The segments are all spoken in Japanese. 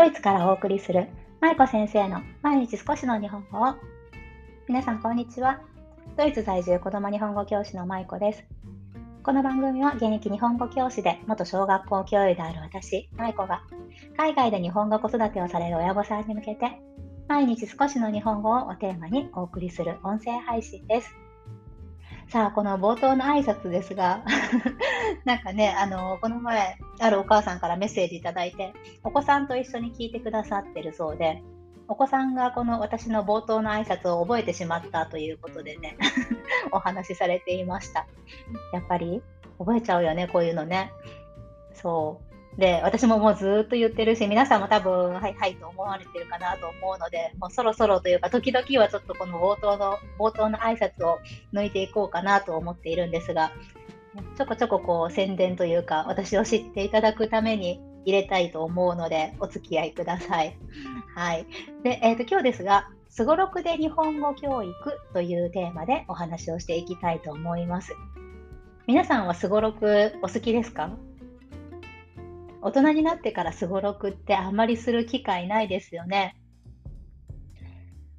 ドイツからお送りする舞子先生の毎日少しの日本語を。皆さんこんにちは。ドイツ在住子ども日本語教師の舞子です。この番組は現役日本語教師で元小学校教諭である私舞子が海外で日本語子育てをされる親御さんに向けて毎日少しの日本語をおテーマにお送りする音声配信です。さあ、この冒頭の挨拶ですが、なんかね、あの、この前、あるお母さんからメッセージいただいて、お子さんと一緒に聞いてくださってるそうで、お子さんがこの私の冒頭の挨拶を覚えてしまったということでね、お話しされていました。やっぱり覚えちゃうよね、こういうのね。そう。で、私ももうずっと言ってるし、皆さんも多分、はい、はいと思われてるかなと思うので、もうそろそろというか、時々はちょっとこの冒頭の、冒頭の挨拶を抜いていこうかなと思っているんですが、ちょこちょここう宣伝というか、私を知っていただくために入れたいと思うので、お付き合いください。はい。で、え、ー、と、今日ですが、すごろくで日本語教育というテーマでお話をしていきたいと思います。皆さんはすごろくお好きですか？大人になってからすごろくってあんまりする機会ないですよね。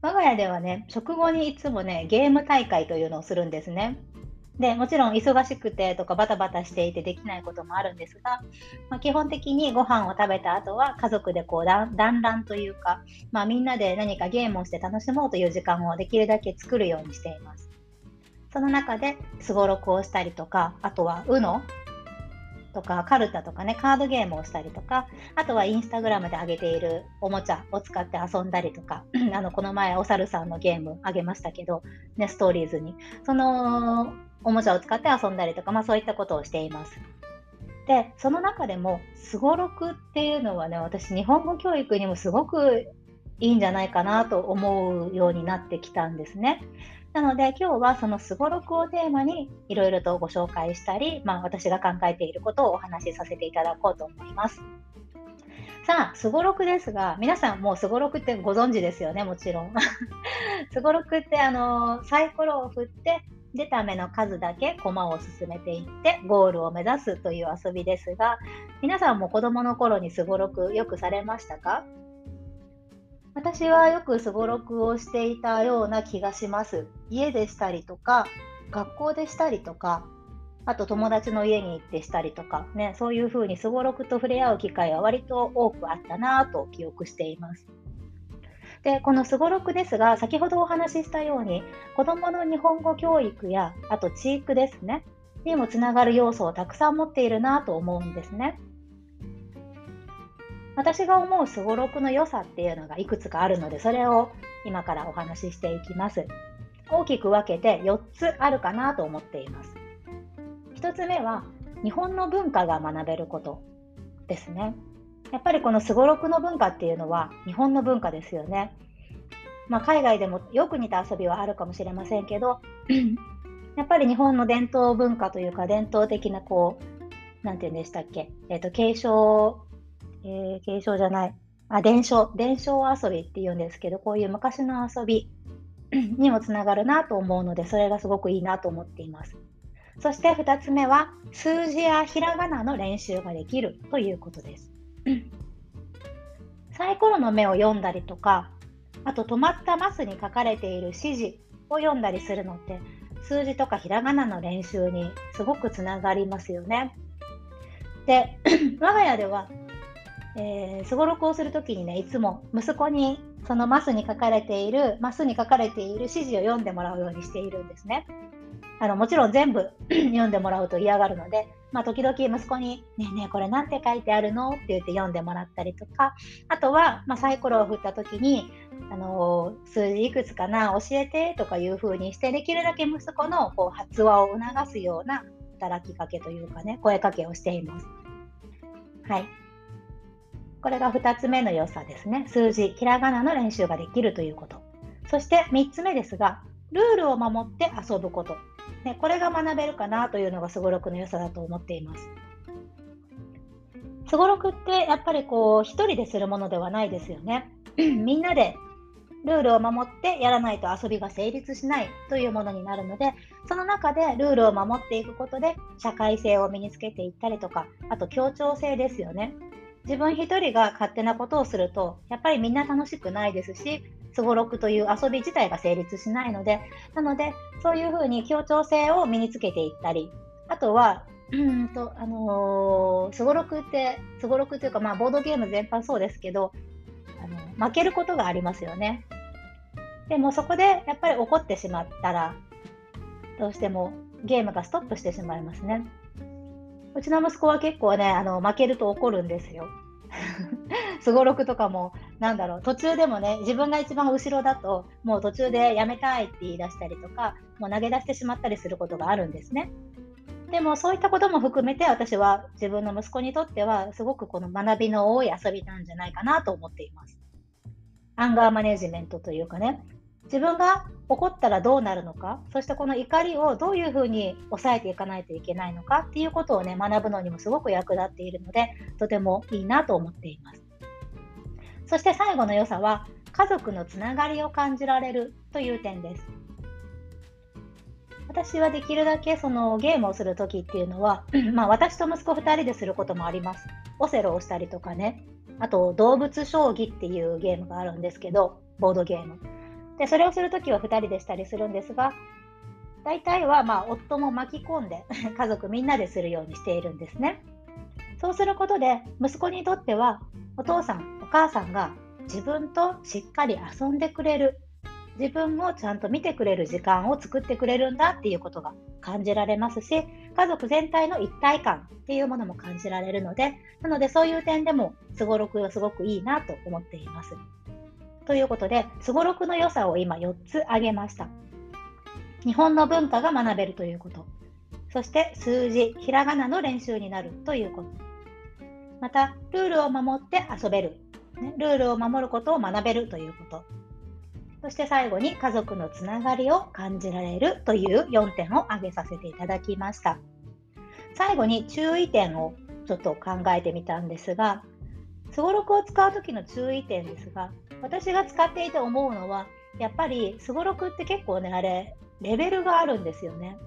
我が家ではね、食後にいつもね、ゲーム大会というのをするんですね。でもちろん忙しくてとかバタバタしていてできないこともあるんですが、まあ、基本的にご飯を食べた後は家族でこう団らんというか、まあ、みんなで何かゲームをして楽しもうという時間をできるだけ作るようにしています。その中ですごろくをしたりとか、あとは UNO とかカルタとかねカードゲームをしたりとかあとはインスタグラムで上げているおもちゃを使って遊んだりとか あのこの前お猿さんのゲームあげましたけど、ね、ストーリーズにそのおもちゃを使って遊んだりとか、まあ、そういったことをしています。でその中でもすごろくっていうのはね私日本語教育にもすごくいいんじゃないかなと思うようになってきたんですね。なので今日はそのすごろくをテーマにいろいろとご紹介したり、まあ、私が考えていることをお話しさせていただこうと思います。さあ、すごろくですが、皆さんもうすごろくってご存知ですよね、もちろん。すごろくってあのサイコロを振って出た目の数だけ駒を進めていってゴールを目指すという遊びですが、皆さんも子供の頃にすごろくよくされましたか？私はよくすごろくをしていたような気がします。家でしたりとか、学校でしたりとか、あと友達の家に行ってしたりとか、ね、そういうふうにすごろくと触れ合う機会は割と多くあったなぁと記憶しています。で、このすごろくですが、先ほどお話ししたように、子どもの日本語教育や、あと地域ですね、にもつながる要素をたくさん持っているなと思うんですね。私が思うすごろくの良さっていうのがいくつかあるので、それを今からお話ししていきます。大きく分けて4つあるかなと思っています。1つ目は、日本の文化が学べることですね。やっぱりこのすごろくの文化っていうのは日本の文化ですよね。まあ、海外でもよく似た遊びはあるかもしれませんけど、やっぱり日本の伝統文化というか伝統的なこう、なんて言うんでしたっけ、えっ、ー、と、継承えー、継承じゃない、あ、伝承、伝承遊びって言うんですけど、こういう昔の遊び にもつながるなと思うので、それがすごくいいなと思っています。そして2つ目は、数字やひらがなの練習ができるということです。サイコロの目を読んだりとか、あと止まったマスに書かれている指示を読んだりするのって、数字とかひらがなの練習にすごくつながりますよね。で、我が家ではすごろくをするときにね、いつも息子にそのマスに書かれている、マスに書かれている指示を読んでもらうようにしているんですね。あのもちろん全部 読んでもらうと嫌がるので、まあ、時々息子に、ねえねえ、これなんて書いてあるの？って言って読んでもらったりとか、あとは、まあ、サイコロを振った時に、あのー、数字いくつかな、教えてとかいう風にして、できるだけ息子のこう発話を促すような働きかけというかね、声かけをしています。はい。これが2つ目の良さですね。数字、ひらがなの練習ができるということ。そして3つ目ですが、ルールを守って遊ぶこと。ね、これが学べるかなというのがすごろくの良さだと思っています。すごろくってやっぱりこう一人でするものではないですよね。みんなでルールを守ってやらないと遊びが成立しないというものになるので、その中でルールを守っていくことで社会性を身につけていったりとか、あと協調性ですよね。自分一人が勝手なことをすると、やっぱりみんな楽しくないですし、すごろくという遊び自体が成立しないので、なので、そういうふうに協調性を身につけていったり、あとは、うんと、あのすごろくって、すごろくというか、まあ、ボードゲーム全般そうですけど、あの負けることがありますよね。でもそこでやっぱり怒ってしまったら、どうしてもゲームがストップしてしまいますね。うちの息子は結構ね、あの負けると怒るんですよ。すごろくとかも、なんだろう、途中でもね、自分が一番後ろだと、もう途中でやめたいって言い出したりとか、もう投げ出してしまったりすることがあるんですね。でもそういったことも含めて私は自分の息子にとってはすごくこの学びの多い遊びなんじゃないかなと思っています。アンガーマネジメントというかね、自分が怒ったらどうなるのか、そしてこの怒りをどういうふうに抑えていかないといけないのかっていうことをね、学ぶのにもすごく役立っているので、とてもいいなと思っています。そして最後の良さは、家族のつながりを感じられるという点です。私はできるだけそのゲームをするときっていうのは、まあ、私と息子2人ですることもあります。オセロをしたりとかね、あと動物将棋っていうゲームがあるんですけど、ボードゲーム。で、それをするときは2人でしたりするんですが、大体はまあ夫も巻き込んで 家族みんなでするようにしているんですね。そうすることで息子にとってはお父さんお母さんが自分としっかり遊んでくれる自分をちゃんと見てくれる時間を作ってくれるんだっていうことが感じられますし家族全体の一体感っていうものも感じられるのでなのでそういう点でもすごろくはすごくいいなと思っています。ということで、すごろくの良さを今4つ挙げました。日本の文化が学べるということ。そして数字、ひらがなの練習になるということ。また、ルールを守って遊べる。ね、ルールを守ることを学べるということ。そして最後に家族のつながりを感じられるという4点を挙げさせていただきました。最後に注意点をちょっと考えてみたんですが、すごろくを使う時の注意点ですが、私が使っていて思うのは、やっぱりすごろくって結構ね、あれ、レベルがあるんですよね。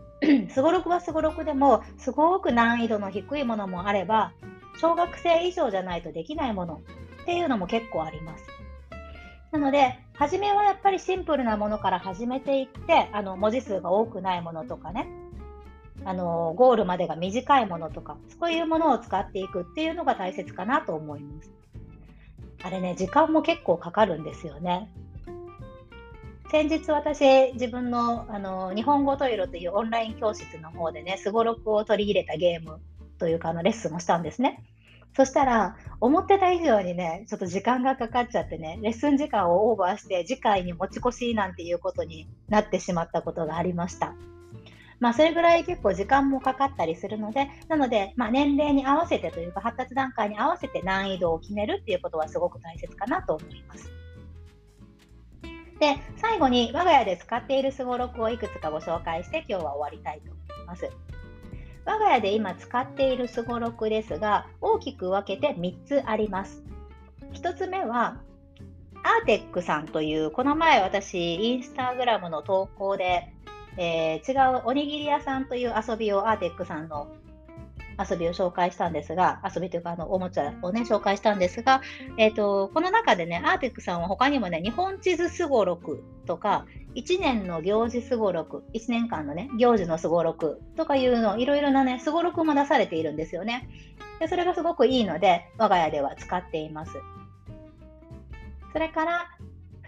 すごろくはすごろくでも、すごく難易度の低いものもあれば、小学生以上じゃないとできないものっていうのも結構あります。なので、初めはやっぱりシンプルなものから始めていって、あの文字数が多くないものとかね、あのゴールまでが短いものとか、そういうものを使っていくっていうのが大切かなと思います。あれね、時間も結構かかるんですよね。先日私、自分のあの日本語トイロというオンライン教室の方でね、すごろくを取り入れたゲームというかあのレッスンをしたんですね。そしたら、思ってた以上にね、ちょっと時間がかかっちゃってね、レッスン時間をオーバーして、次回に持ち越しなんていうことになってしまったことがありました。まあ、それぐらい結構時間もかかったりするので、なので、まあ、年齢に合わせてというか、発達段階に合わせて難易度を決めるっていうことはすごく大切かなと思います。で、最後に我が家で使っているすごろくをいくつかご紹介して今日は終わりたいと思います。我が家で今使っているすごろくですが、大きく分けて3つあります。1つ目は、アーテックさんという、この前私、インスタグラムの投稿でえー、違うおにぎり屋さんという遊びをアーテックさんの遊びを紹介したんですが、遊びというかあのおもちゃをね、紹介したんですが、えーと、この中でね、アーティックさんは他にもね、日本地図すごろくとか、1年の行事すごろく、1年間のね、行事のすごろくとかいうの、いろいろなね、すごろくも出されているんですよね。でそれがすごくいいので、我が家では使っています。それから、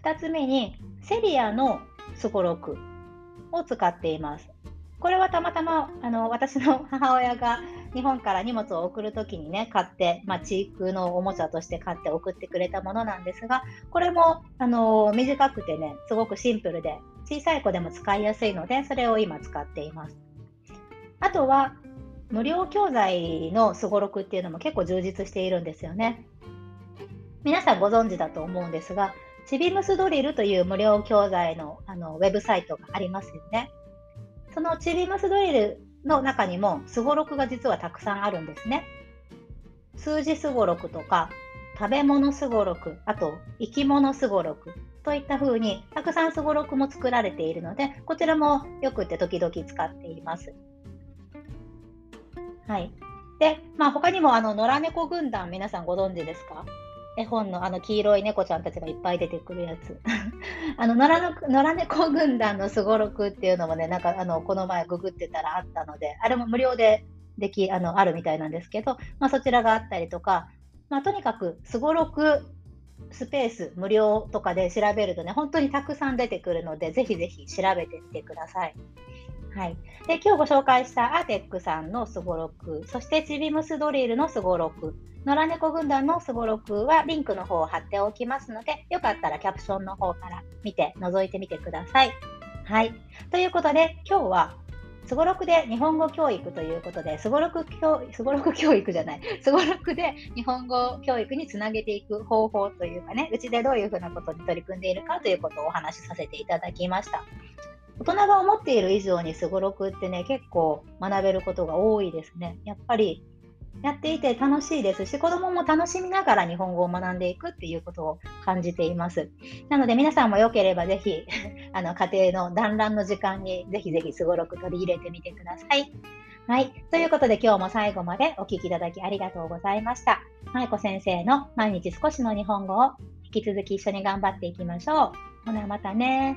2つ目に、セリアのすごろくを使っています。これはたまたまあの私の 母親が日本から荷物を送るときにね、買って、まあ、チークのおもちゃとして買って送ってくれたものなんですが、これも、あの短くてね、すごくシンプルで、小さい子でも使いやすいので、それを今使っています。あとは、無料教材のすごろくっていうのも結構充実しているんですよね。皆さんご存知だと思うんですが、チビムスドリルという無料教材のあのウェブサイトがありますよね。そのチビムスドリルの中にもすごろくが実はたくさんあるんですね。数字すごろくとか食べ物すごろく、あと生き物すごろくといった風にたくさんすごろくも作られているので、こちらもよくって時々使っています。はい。で、まあ、他にもあの野良猫軍団、皆さんご存知ですか？絵本のあの黄色い猫ちゃんたちがいっぱい出てくるやつ。あの野良の野良猫軍団のすごろくっていうのもね、なんかあのこの前ググってたらあったので、あれも無料でできあのあるみたいなんですけど、まあ、そちらがあったりとか、まあ、とにかくすごろくスペース無料とかで調べるとね、本当にたくさん出てくるので、ぜひぜひ調べてみてください。はい、で今日ご紹介したアーテックさんのすごろく、そしてちびむすドリルのすごろく、野良猫軍団のすごろくはリンクの方を貼っておきますので、よかったらキャプションの方から見て覗いてみてください。はい。ということで、今日はすごろくで日本語教育ということで、すごろく教すごろく教育じゃない、すごろくで日本語教育につなげていく方法というかね、うちでどういうふうなことに取り組んでいるかということをお話しさせていただきました。大人が思っている以上にすごろくってね、結構学べることが多いですね。やっぱりやっていて楽しいですし、子供も楽しみながら日本語を学んでいくっていうことを感じています。なので皆さんもよければぜひ、あの家庭の団らんの時間にぜひぜひすごろく取り入れてみてください。はい。ということで今日も最後までお聴きいただきありがとうございました。まいこ先生の毎日少しの日本語を引き続き一緒に頑張っていきましょう。ほなまたね。